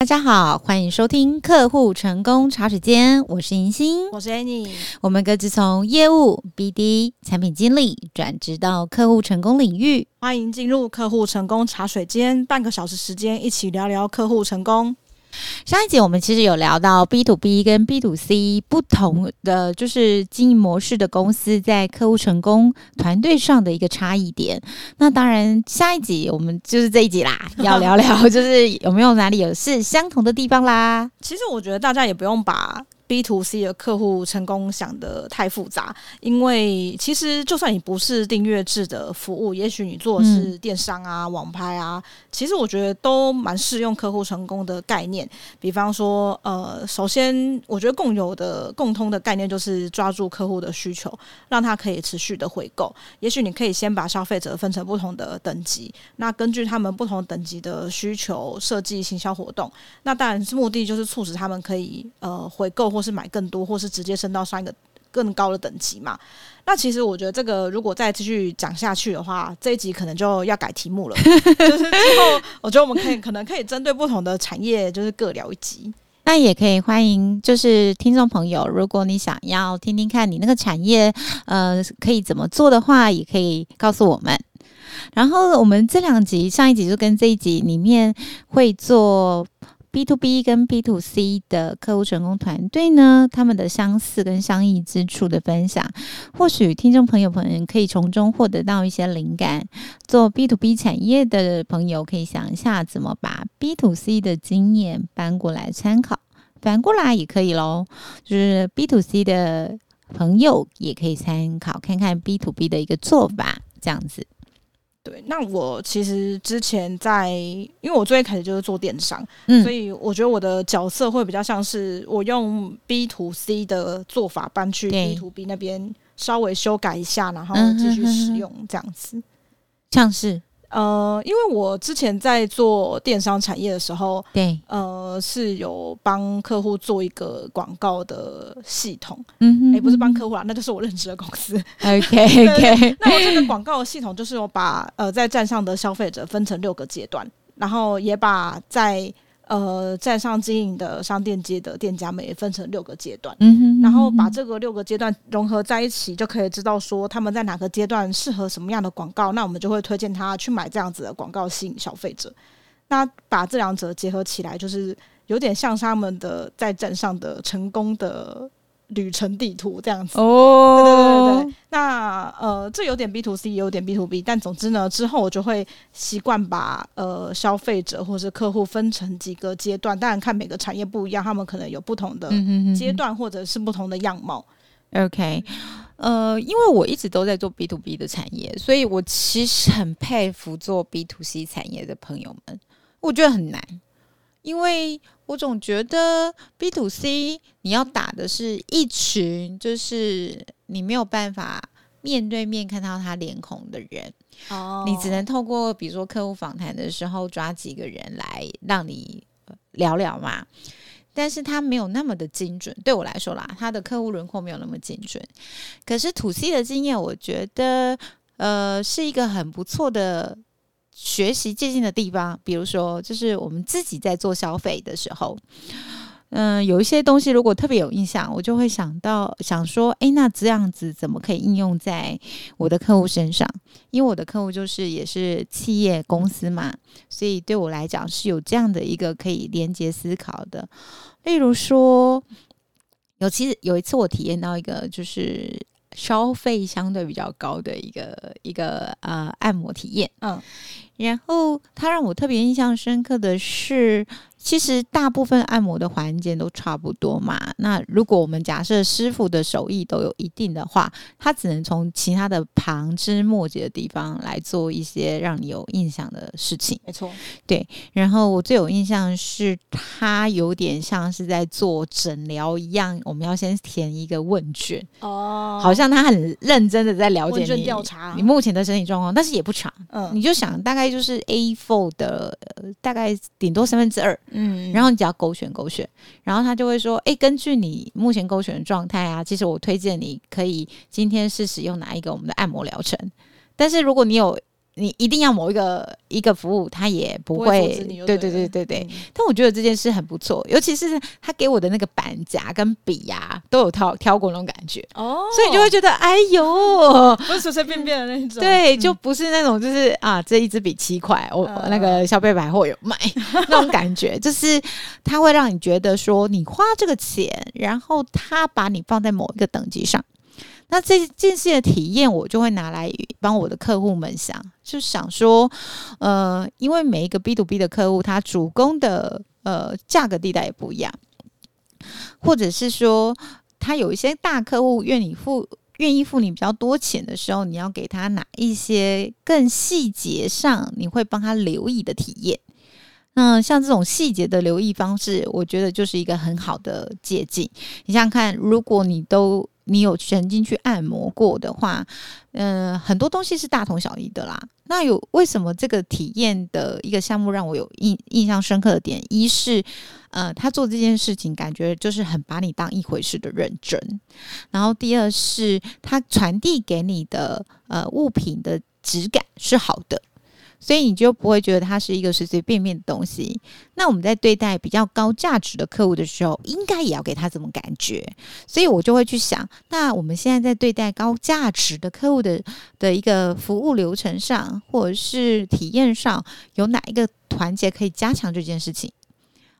大家好，欢迎收听客户成功茶水间，我是银星，我是 Annie，我们各自从业务、BD、产品经理转职到客户成功领域，欢迎进入客户成功茶水间，半个小时时间一起聊聊客户成功。上一集我们其实有聊到 B to B 跟 B to C 不同的就是经营模式的公司在客户成功团队上的一个差异点。那当然，下一集我们就是这一集啦，要聊聊就是有没有哪里有是相同的地方啦。其实我觉得大家也不用把。B to C 的客户成功想得太复杂，因为其实就算你不是订阅制的服务，也许你做的是电商啊、嗯、网拍啊，其实我觉得都蛮适用客户成功的概念。比方说，呃，首先我觉得共有的共通的概念就是抓住客户的需求，让他可以持续的回购。也许你可以先把消费者分成不同的等级，那根据他们不同等级的需求设计行销活动。那当然是目的就是促使他们可以呃回购。或是买更多，或是直接升到上一个更高的等级嘛？那其实我觉得这个如果再继续讲下去的话，这一集可能就要改题目了。就是之后，我觉得我们可以可能可以针对不同的产业，就是各聊一集。那也可以欢迎，就是听众朋友，如果你想要听听看你那个产业，呃，可以怎么做的话，也可以告诉我们。然后我们这两集，上一集就跟这一集里面会做。B to B 跟 B to C 的客户成功团队呢，他们的相似跟相异之处的分享，或许听众朋友们可以从中获得到一些灵感。做 B to B 产业的朋友可以想一下，怎么把 B to C 的经验搬过来参考，反过来也可以喽。就是 B to C 的朋友也可以参考看看 B to B 的一个做法，这样子。对，那我其实之前在，因为我最开始就是做电商，嗯，所以我觉得我的角色会比较像是我用 B to C 的做法搬去 B to B 那边稍微修改一下，然后继续使用这样子，像是。呃，因为我之前在做电商产业的时候，对，呃，是有帮客户做一个广告的系统，嗯哼，哎，不是帮客户啦，那就是我认识的公司。OK OK，那我这个广告的系统就是我把呃在站上的消费者分成六个阶段，然后也把在呃，站上经营的商店街的店家们也分成六个阶段，嗯哼，嗯哼，然后把这个六个阶段融合在一起，就可以知道说他们在哪个阶段适合什么样的广告，那我们就会推荐他去买这样子的广告吸引消费者。那把这两者结合起来，就是有点像他们的在站上的成功的。旅程地图这样子。哦，对对对对，那呃，这有点 B to C，也有点 B to B，但总之呢，之后我就会习惯把呃消费者或是客户分成几个阶段，当然看每个产业不一样，他们可能有不同的阶段或者是不同的样貌。OK，呃，因为我一直都在做 B to B 的产业，所以我其实很佩服做 B to C 产业的朋友们，我觉得很难。因为我总觉得 B to C 你要打的是一群，就是你没有办法面对面看到他脸孔的人，哦，你只能透过比如说客户访谈的时候抓几个人来让你聊聊嘛。但是他没有那么的精准，对我来说啦，他的客户轮廓没有那么精准。可是 To C 的经验，我觉得呃是一个很不错的。学习借鉴的地方，比如说，就是我们自己在做消费的时候，嗯、有一些东西如果特别有印象，我就会想到想说，诶，那这样子怎么可以应用在我的客户身上？因为我的客户就是也是企业公司嘛，所以对我来讲是有这样的一个可以连接思考的。例如说，有其实有一次我体验到一个就是。消费相对比较高的一个一个呃按摩体验，嗯，然后他让我特别印象深刻的是。其实大部分按摩的环节都差不多嘛。那如果我们假设师傅的手艺都有一定的话，他只能从其他的旁枝末节的地方来做一些让你有印象的事情。没错，对。然后我最有印象是他有点像是在做诊疗一样，我们要先填一个问卷哦，好像他很认真的在了解你调查你目前的身体状况，但是也不长，嗯，你就想大概就是 A4 的大概顶多三分之二。嗯，然后你只要勾选勾选，然后他就会说，哎，根据你目前勾选的状态啊，其实我推荐你可以今天是使用哪一个我们的按摩疗程。但是如果你有你一定要某一个一个服务，他也不会，对，对对对对但我觉得这件事很不错，尤其是他给我的那个板夹跟笔呀、啊，都有挑挑过那种感觉。哦，所以你就会觉得哎呦，不是随随便便的。那种，对，就不是那种就是啊，这一支笔七块，我、呃、那个消费百货有卖那种感觉，就是他会让你觉得说你花这个钱，然后他把你放在某一个等级上。那这件事的体验，我就会拿来帮我的客户们想，就想说，呃，因为每一个 B to B 的客户，他主攻的呃价格地带也不一样，或者是说，他有一些大客户愿意付愿意付你比较多钱的时候，你要给他哪一些更细节上你会帮他留意的体验？那像这种细节的留意方式，我觉得就是一个很好的借镜。你想想看，如果你都你有曾经去按摩过的话，嗯、很多东西是大同小异的啦。那有为什么这个体验的一个项目让我有印印象深刻的点？一是，呃，他做这件事情感觉就是很把你当一回事的认真。然后第二是，他传递给你的呃物品的质感是好的。所以你就不会觉得它是一个随随便便的东西。那我们在对待比较高价值的客户的时候，应该也要给他这种感觉。所以我就会去想，那我们现在在对待高价值的客户的的一个服务流程上，或者是体验上，有哪一个环节可以加强这件事情？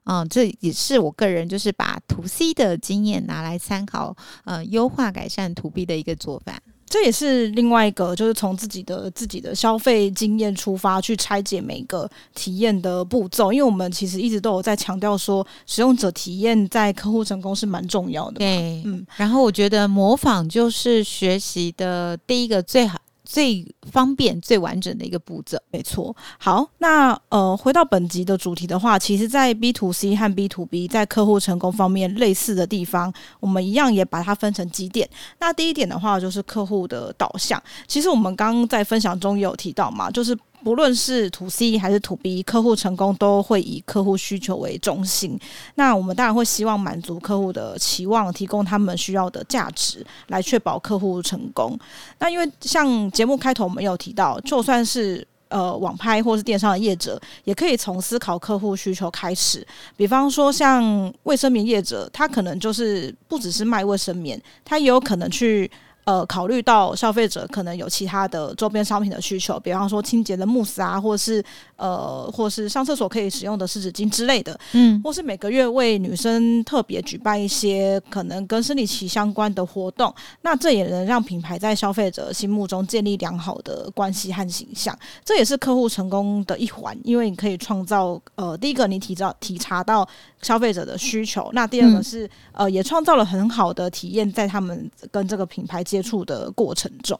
嗯，这也是我个人就是把 To C 的经验拿来参考，呃，优化改善 To B 的一个做法。这也是另外一个，就是从自己的自己的消费经验出发，去拆解每个体验的步骤。因为我们其实一直都有在强调说，使用者体验在客户成功是蛮重要的。对，嗯。然后我觉得模仿就是学习的第一个最好。最方便、最完整的一个步骤，没错。好，那呃，回到本集的主题的话，其实，在 B to C 和 B to B 在客户成功方面类似的地方，我们一样也把它分成几点。那第一点的话，就是客户的导向。其实我们刚刚在分享中有提到嘛，就是。不论是 To C 还是 To B，客户成功都会以客户需求为中心。那我们当然会希望满足客户的期望，提供他们需要的价值，来确保客户成功。那因为像节目开头我们有提到，就算是呃网拍或是电商的业者，也可以从思考客户需求开始。比方说像卫生棉业者，他可能就是不只是卖卫生棉，他也有可能去。呃，考虑到消费者可能有其他的周边商品的需求，比方说清洁的慕斯啊，或是呃，或是上厕所可以使用的湿纸巾之类的，嗯，或是每个月为女生特别举办一些可能跟生理期相关的活动，那这也能让品牌在消费者心目中建立良好的关系和形象，这也是客户成功的一环，因为你可以创造呃，第一个你提到体察到消费者的需求，那第二个是、嗯、呃，也创造了很好的体验，在他们跟这个品牌接接触的过程中，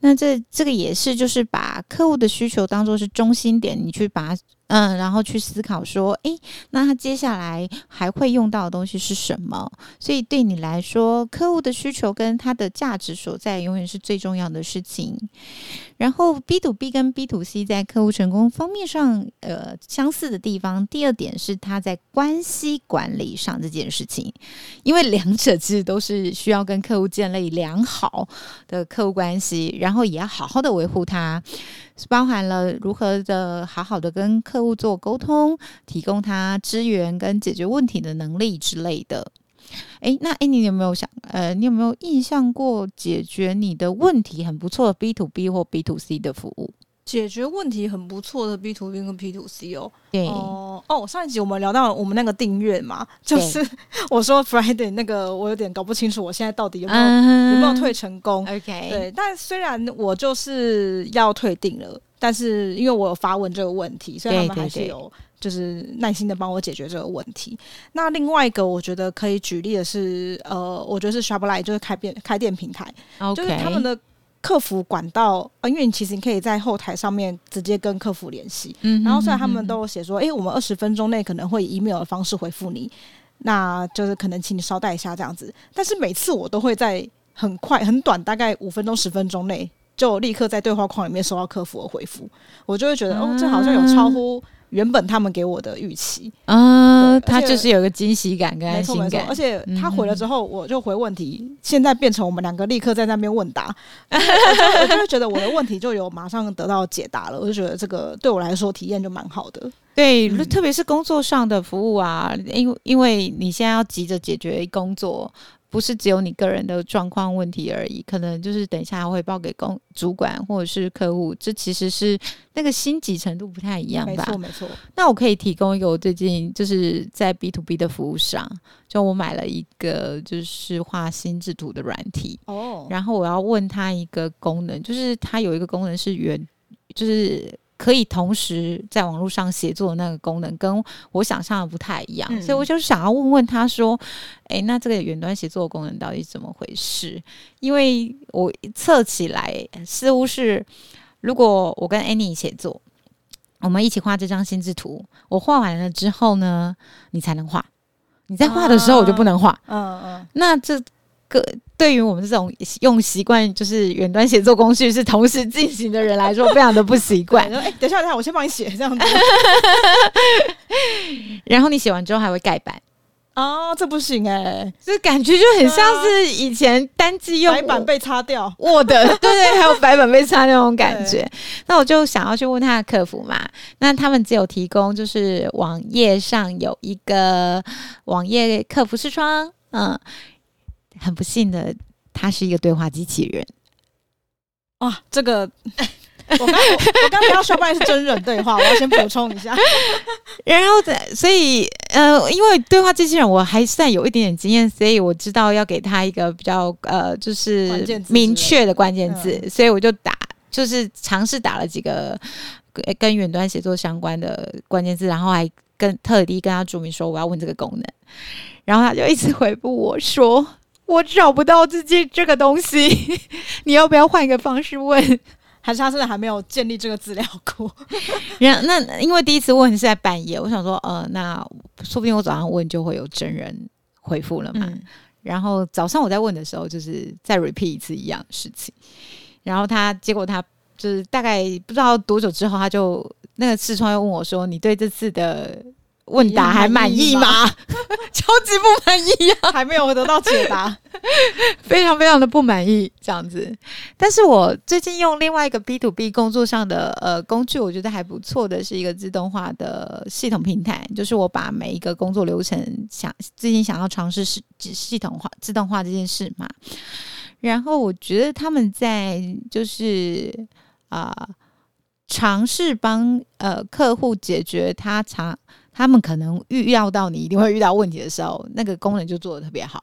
那这这个也是，就是把客户的需求当做是中心点，你去把。嗯，然后去思考说，诶，那他接下来还会用到的东西是什么？所以对你来说，客户的需求跟他的价值所在，永远是最重要的事情。然后 B to B 跟 B to C 在客户成功方面上，呃，相似的地方，第二点是他在关系管理上这件事情，因为两者其实都是需要跟客户建立良好的客户关系，然然后也要好好的维护它。包含了如何的好好的跟客户做沟通，提供他支援跟解决问题的能力之类的。诶，那诶，你有没有想，呃，你有没有印象过解决你的问题很不错的 B to B 或 B to C 的服务？解决问题很不错的 B to B 跟 P to C 哦。对哦哦，上一集我们聊到我们那个订阅嘛，就是我说 Friday 那个，我有点搞不清楚，我现在到底有没有、uh-huh. 有没有退成功？OK，对，但虽然我就是要退订了，但是因为我有发问这个问题，所以他们还是有就是耐心的帮我解决这个问题。那另外一个我觉得可以举例的是，呃，我觉得是 Shopline 就是开店开店平台就是他们的。客服管道啊，因为你其实你可以在后台上面直接跟客服联系，嗯，然后虽然他们都写说，诶、欸，我们二十分钟内可能会以 email 的方式回复你，那就是可能请你稍待一下这样子，但是每次我都会在很快很短，大概五分钟十分钟内就立刻在对话框里面收到客服的回复，我就会觉得，哦，这好像有超乎。原本他们给我的预期。啊，他就是有个惊喜感跟安心感，而且他回了之后，我就回问题，现在变成我们两个立刻在那边问答，我就会觉得我的问题就有马上得到解答了，我就觉得这个对我来说体验就蛮好的。对，嗯、特别是工作上的服务啊，因为因为你现在要急着解决工作。不是只有你个人的状况问题而已，可能就是等一下会报给公主管或者是客户，这其实是那个心急程度不太一样吧？没错，没错。那我可以提供一个我最近就是在 B to B 的服务上，就我买了一个就是画心智图的软体哦，然后我要问他一个功能，就是它有一个功能是原就是。可以同时在网络上协作的那个功能，跟我想象的不太一样，嗯、所以我就想要问问他说：“诶、欸，那这个远端协作的功能到底怎么回事？”因为我测起来似乎是，如果我跟 Annie 协作，我们一起画这张心智图，我画完了之后呢，你才能画；你在画的时候，我就不能画。嗯嗯，那这。个对于我们这种用习惯就是远端写作工序是同时进行的人来说，非常的不习惯。哎、欸，等一下，等一下，我先帮你写这样子。然后你写完之后还会盖板哦，这不行哎、欸，这感觉就很像是以前单机用白板被擦掉，Word 对，对对，还有白板被擦那种感觉。那我就想要去问他的客服嘛，那他们只有提供就是网页上有一个网页客服视窗，嗯。很不幸的，他是一个对话机器人。哇，这个 我刚我刚刚说半是真人对话，我要先补充一下。然后，所以呃，因为对话机器人我还算有一点点经验，所以我知道要给他一个比较呃，就是明确的关键字，所以我就打，就是尝试打了几个跟远端写作相关的关键字，然后还跟特地跟他注明说我要问这个功能，然后他就一直回复我说。我找不到自己这个东西，你要不要换一个方式问？还是他现在还没有建立这个资料库？然那因为第一次问是在半夜，我想说，呃，那说不定我早上问就会有真人回复了嘛。嗯、然后早上我在问的时候，就是再 repeat 一次一样的事情。然后他结果他就是大概不知道多久之后，他就那个视窗又问我说：“你对这次的？”问答还满意吗？超级不满意啊，还没有得到解答，非常非常的不满意这样子。但是我最近用另外一个 B to B 工作上的呃工具，我觉得还不错的是一个自动化的系统平台，就是我把每一个工作流程想最近想要尝试是系统化自动化这件事嘛。然后我觉得他们在就是啊尝试帮呃客户解决他常。他们可能预料到你一定会遇到问题的时候，那个功能就做的特别好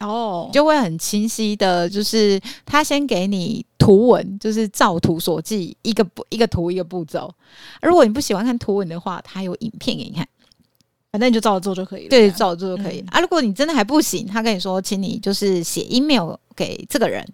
哦，就会很清晰的，就是他先给你图文，就是照图所记，一个步一个图一个步骤。如果你不喜欢看图文的话，他有影片给你看，反正你就照着做就可以了。对，照着做就可以。嗯、啊，如果你真的还不行，他跟你说，请你就是写 email 给这个人。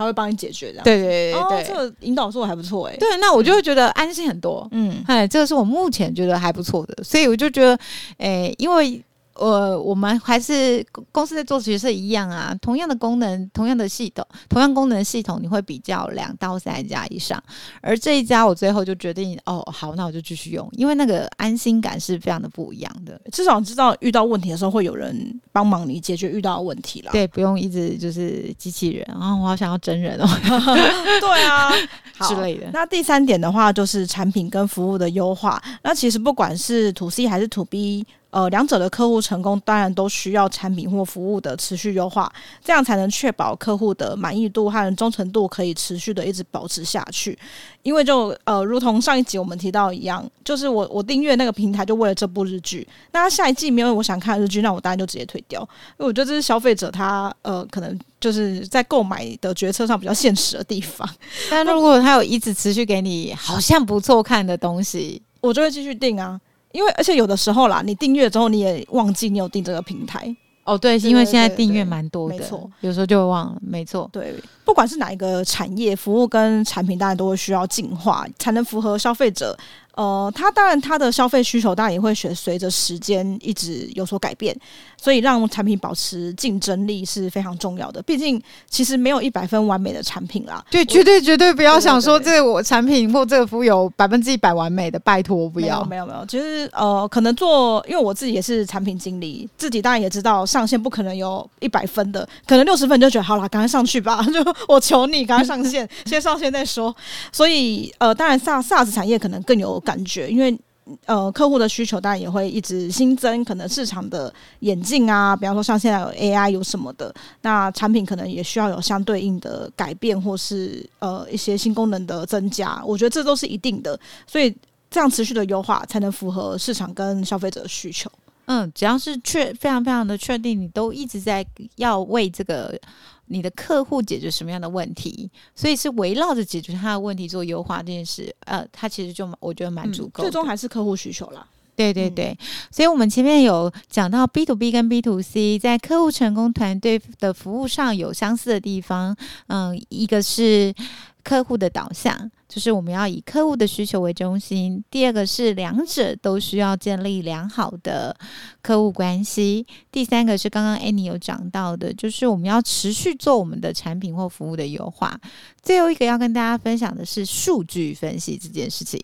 他会帮你解决，这样对对对对，哦，这个引导做的还不错哎。对，那我就会觉得安心很多。嗯，哎，这个是我目前觉得还不错的，所以我就觉得，哎，因为。呃，我们还是公司在做，其实是一样啊。同样的功能，同样的系统，同样功能的系统，你会比较两到三家以上。而这一家，我最后就决定，哦，好，那我就继续用，因为那个安心感是非常的不一样的。至少知道遇到问题的时候会有人帮忙你解决遇到的问题了。对，不用一直就是机器人啊，我好想要真人哦。对啊，之类的。那第三点的话，就是产品跟服务的优化。那其实不管是 To C 还是 To B。呃，两者的客户成功当然都需要产品或服务的持续优化，这样才能确保客户的满意度和忠诚度可以持续的一直保持下去。因为就呃，如同上一集我们提到一样，就是我我订阅那个平台就为了这部日剧，那他下一季没有我想看的日剧，那我当然就直接退掉。因为我觉得这是消费者他呃，可能就是在购买的决策上比较现实的地方。但如果他有一直持续给你好像不错看的东西，我就会继续订啊。因为而且有的时候啦，你订阅之后你也忘记你有订这个平台哦。对，因为现在订阅蛮多的，没错，有时候就会忘了，没错。对，不管是哪一个产业，服务跟产品，当然都会需要进化，才能符合消费者呃，它当然它的消费需求当然也会随随着时间一直有所改变，所以让产品保持竞争力是非常重要的。毕竟其实没有一百分完美的产品啦，对，绝对绝对不要想说这个我产品或这个服务有百分之一百完美的，拜托不要。没有没有，其实呃，可能做，因为我自己也是产品经理，自己当然也知道上线不可能有一百分的，可能六十分就觉得好了，赶快上去吧，就我求你赶快上线，先上线再说。所以呃，当然 SaaS 产业可能更有感觉，因为呃，客户的需求当然也会一直新增，可能市场的演进啊，比方说像现在有 AI 有什么的，那产品可能也需要有相对应的改变，或是呃一些新功能的增加，我觉得这都是一定的，所以这样持续的优化才能符合市场跟消费者的需求。嗯，只要是确非常非常的确定，你都一直在要为这个。你的客户解决什么样的问题，所以是围绕着解决他的问题做优化这件事，呃，他其实就我觉得蛮足够、嗯。最终还是客户需求啦。对对对，嗯、所以我们前面有讲到 B to B 跟 B to C 在客户成功团队的服务上有相似的地方，嗯，一个是。客户的导向就是我们要以客户的需求为中心。第二个是两者都需要建立良好的客户关系。第三个是刚刚 Annie 有讲到的，就是我们要持续做我们的产品或服务的优化。最后一个要跟大家分享的是数据分析这件事情。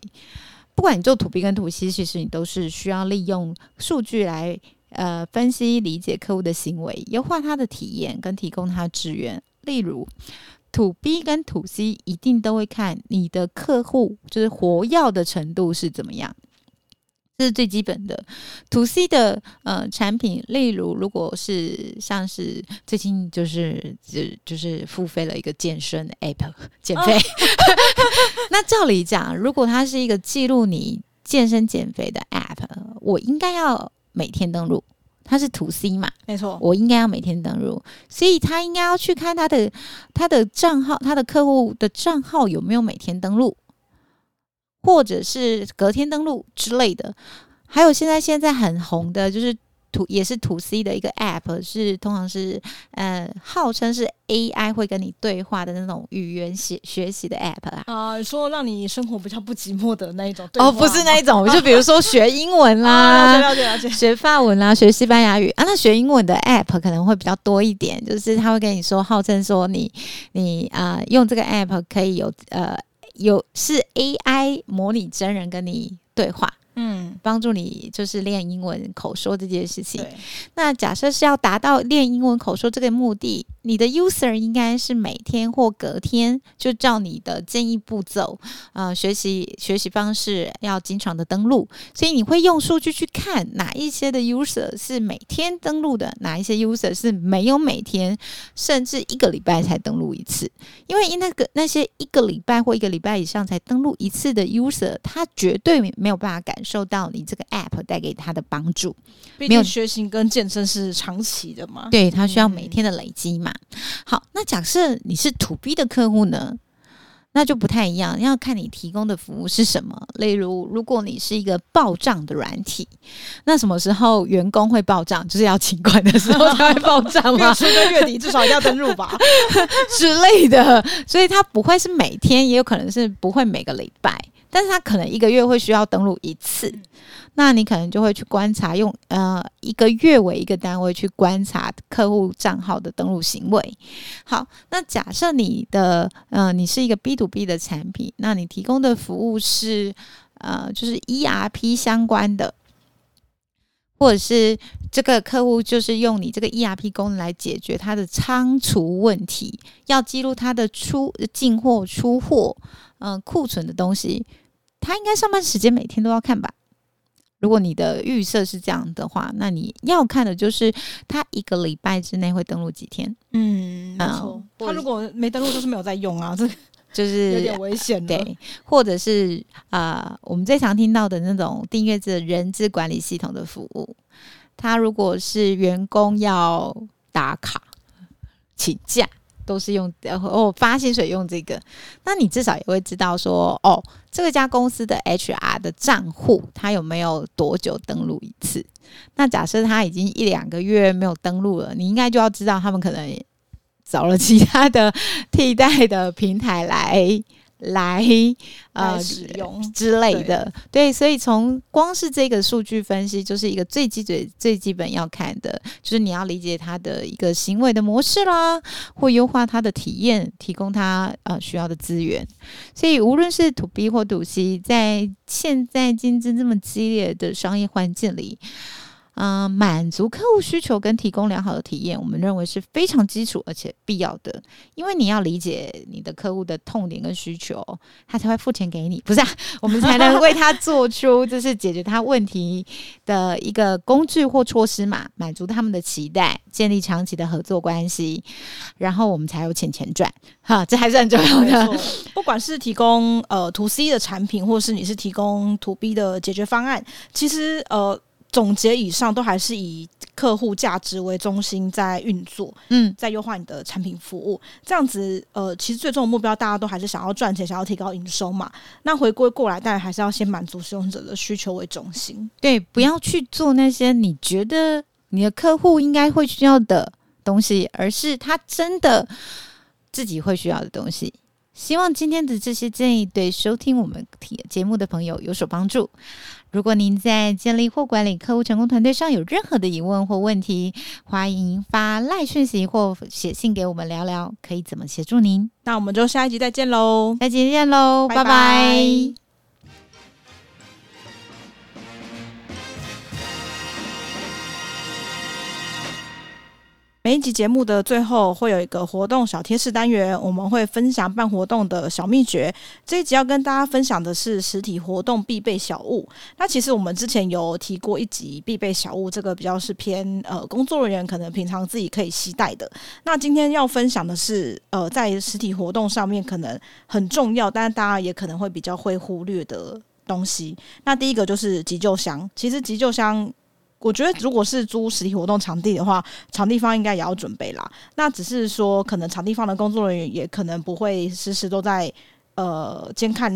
不管你做土 B 跟土 C，其实你都是需要利用数据来呃分析理解客户的行为，优化他的体验跟提供他的资源。例如。To B 跟 To C 一定都会看你的客户就是活跃的程度是怎么样，这是最基本的。To C 的呃产品，例如如果是像是最近就是就就是付费了一个健身的 App 减肥，哦、那照理讲，如果它是一个记录你健身减肥的 App，我应该要每天登录。他是 To C 嘛，没错，我应该要每天登录，所以他应该要去看他的他的账号，他的客户的账号有没有每天登录，或者是隔天登录之类的。还有现在现在很红的就是。也是 To C 的一个 App，是通常是呃号称是 AI 会跟你对话的那种语言学学习的 App 啊。啊，说让你生活比较不寂寞的那一种。哦，不是那一种，就比如说学英文啦，啊、了解了解，学法文啦，学西班牙语啊。那学英文的 App 可能会比较多一点，就是他会跟你说，号称说你你啊、呃、用这个 App 可以有呃有是 AI 模拟真人跟你对话。嗯，帮助你就是练英文口说这件事情。那假设是要达到练英文口说这个目的，你的 user 应该是每天或隔天就照你的建议步骤，呃，学习学习方式要经常的登录。所以你会用数据去看哪一些的 user 是每天登录的，哪一些 user 是没有每天，甚至一个礼拜才登录一次。因为那个那些一个礼拜或一个礼拜以上才登录一次的 user，他绝对没有办法感受到你这个 app 带给他的帮助，毕竟学习跟健身是长期的嘛，对，他需要每天的累积嘛。好，那假设你是 To B 的客户呢，那就不太一样，要看你提供的服务是什么。例如，如果你是一个报账的软体，那什么时候员工会报账？就是要请款的时候才会报账吗？月初跟月底至少要登录吧 之类的，所以他不会是每天，也有可能是不会每个礼拜。但是他可能一个月会需要登录一次，那你可能就会去观察，用呃一个月为一个单位去观察客户账号的登录行为。好，那假设你的呃你是一个 B to B 的产品，那你提供的服务是呃就是 ERP 相关的，或者是这个客户就是用你这个 ERP 功能来解决他的仓储问题，要记录他的出进货、出货。嗯，库存的东西，他应该上班时间每天都要看吧？如果你的预设是这样的话，那你要看的就是他一个礼拜之内会登录几天。嗯，没错。他如果没登录，就是没有在用啊，这就是有点危险。对，或者是啊、呃，我们最常听到的那种订阅制人资管理系统的服务，他如果是员工要打卡请假。都是用哦发薪水用这个，那你至少也会知道说哦，这个家公司的 HR 的账户他有没有多久登录一次？那假设他已经一两个月没有登录了，你应该就要知道他们可能找了其他的替代的平台来来呃使用之类的，对，对，所以从光是这个数据分析，就是一个最基最最基本要看的，就是你要理解他的一个行为的模式啦，或优化他的体验，提供他呃需要的资源。所以无论是 To B 或 To C，在现在竞争这么激烈的商业环境里。嗯、满足客户需求跟提供良好的体验，我们认为是非常基础而且必要的。因为你要理解你的客户的痛点跟需求，他才会付钱给你，不是、啊？我们才能为他做出就是解决他问题的一个工具或措施嘛，满足他们的期待，建立长期的合作关系，然后我们才有钱钱赚。哈，这还是很重要的。不管是提供呃 To C 的产品，或是你是提供 To B 的解决方案，其实呃。总结以上都还是以客户价值为中心在运作，嗯，在优化你的产品服务，这样子，呃，其实最终的目标大家都还是想要赚钱，想要提高营收嘛。那回归过来，当然还是要先满足使用者的需求为中心，对，不要去做那些你觉得你的客户应该会需要的东西，而是他真的自己会需要的东西。希望今天的这些建议对收听我们节目的朋友有所帮助。如果您在建立或管理客户成功团队上有任何的疑问或问题，欢迎发赖讯息或写信给我们聊聊，可以怎么协助您？那我们就下一集再见喽！下一集见喽，拜拜。拜拜。每一集节目的最后会有一个活动小贴士单元，我们会分享办活动的小秘诀。这一集要跟大家分享的是实体活动必备小物。那其实我们之前有提过一集必备小物，这个比较是偏呃工作人员可能平常自己可以携带的。那今天要分享的是呃在实体活动上面可能很重要，但是大家也可能会比较会忽略的东西。那第一个就是急救箱。其实急救箱。我觉得，如果是租实体活动场地的话，场地方应该也要准备啦。那只是说，可能场地方的工作人员也可能不会时时都在呃监看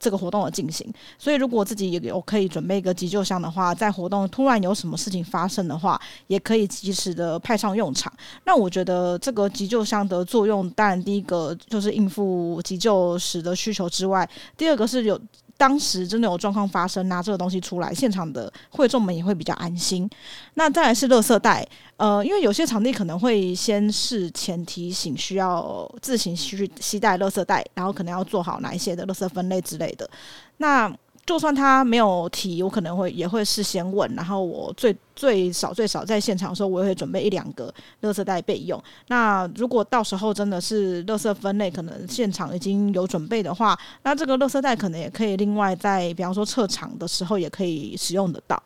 这个活动的进行。所以，如果自己也有可以准备一个急救箱的话，在活动突然有什么事情发生的话，也可以及时的派上用场。那我觉得这个急救箱的作用，当然第一个就是应付急救时的需求之外，第二个是有。当时真的有状况发生，拿这个东西出来，现场的会众们也会比较安心。那再来是垃圾袋，呃，因为有些场地可能会先事前提醒，需要自行去携带垃圾袋，然后可能要做好哪一些的垃圾分类之类的。那就算他没有提，我可能会也会事先问，然后我最最少最少在现场的时候，我也会准备一两个垃圾袋备用。那如果到时候真的是垃圾分类，可能现场已经有准备的话，那这个垃圾袋可能也可以另外在，比方说撤场的时候也可以使用得到。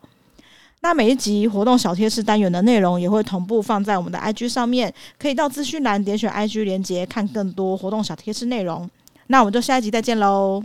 那每一集活动小贴士单元的内容也会同步放在我们的 IG 上面，可以到资讯栏点选 IG 连接看更多活动小贴士内容。那我们就下一集再见喽。